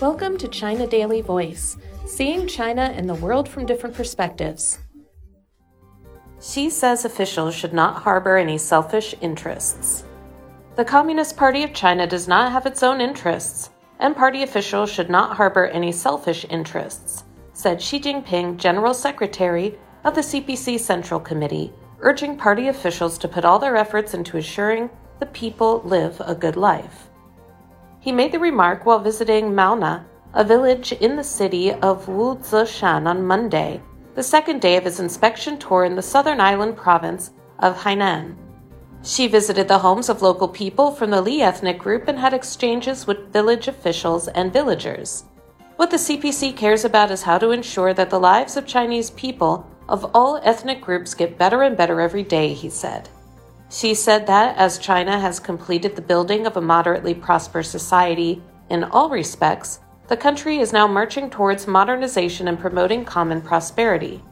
Welcome to China Daily Voice, seeing China and the world from different perspectives. Xi says officials should not harbor any selfish interests. The Communist Party of China does not have its own interests, and party officials should not harbor any selfish interests, said Xi Jinping, General Secretary of the CPC Central Committee, urging party officials to put all their efforts into assuring the people live a good life. He made the remark while visiting Maona, a village in the city of Wuzhishan on Monday, the second day of his inspection tour in the southern island province of Hainan. Xi visited the homes of local people from the Li ethnic group and had exchanges with village officials and villagers. What the CPC cares about is how to ensure that the lives of Chinese people of all ethnic groups get better and better every day, he said. Xi said that as China has completed the building of a moderately prosperous society in all respects, the country is now marching towards modernization and promoting common prosperity.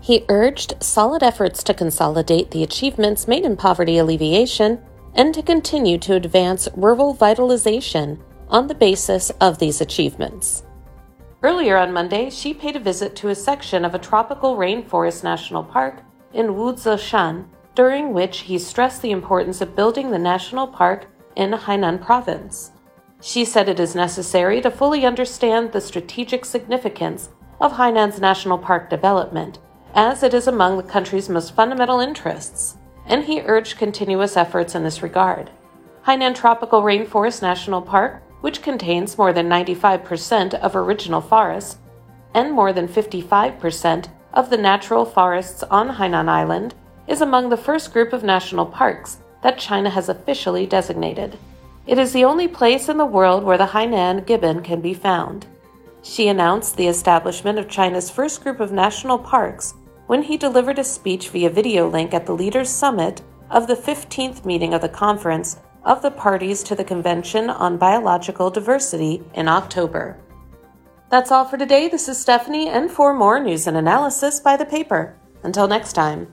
He urged solid efforts to consolidate the achievements made in poverty alleviation and to continue to advance rural vitalization on the basis of these achievements. Earlier on Monday, Xi paid a visit to a section of a tropical rainforest national park in Wuzhishan during which he stressed the importance of building the national park in Hainan province. Xi said it is necessary to fully understand the strategic significance of Hainan's national park development, as it is among the country's most fundamental interests, and he urged continuous efforts in this regard. Hainan Tropical Rainforest National Park, which contains more than 95% of original forests and more than 55% of the natural forests on Hainan Island, is among the first group of national parks that China has officially designated. It is the only place in the world where the Hainan gibbon can be found. Xi announced the establishment of China's first group of national parks when he delivered a speech via video link at the Leaders' Summit of the 15th meeting of the Conference of the Parties to the Convention on Biological Diversity in October. That's all for today. This is Stephanie, and for more news and analysis by the paper. Until next time.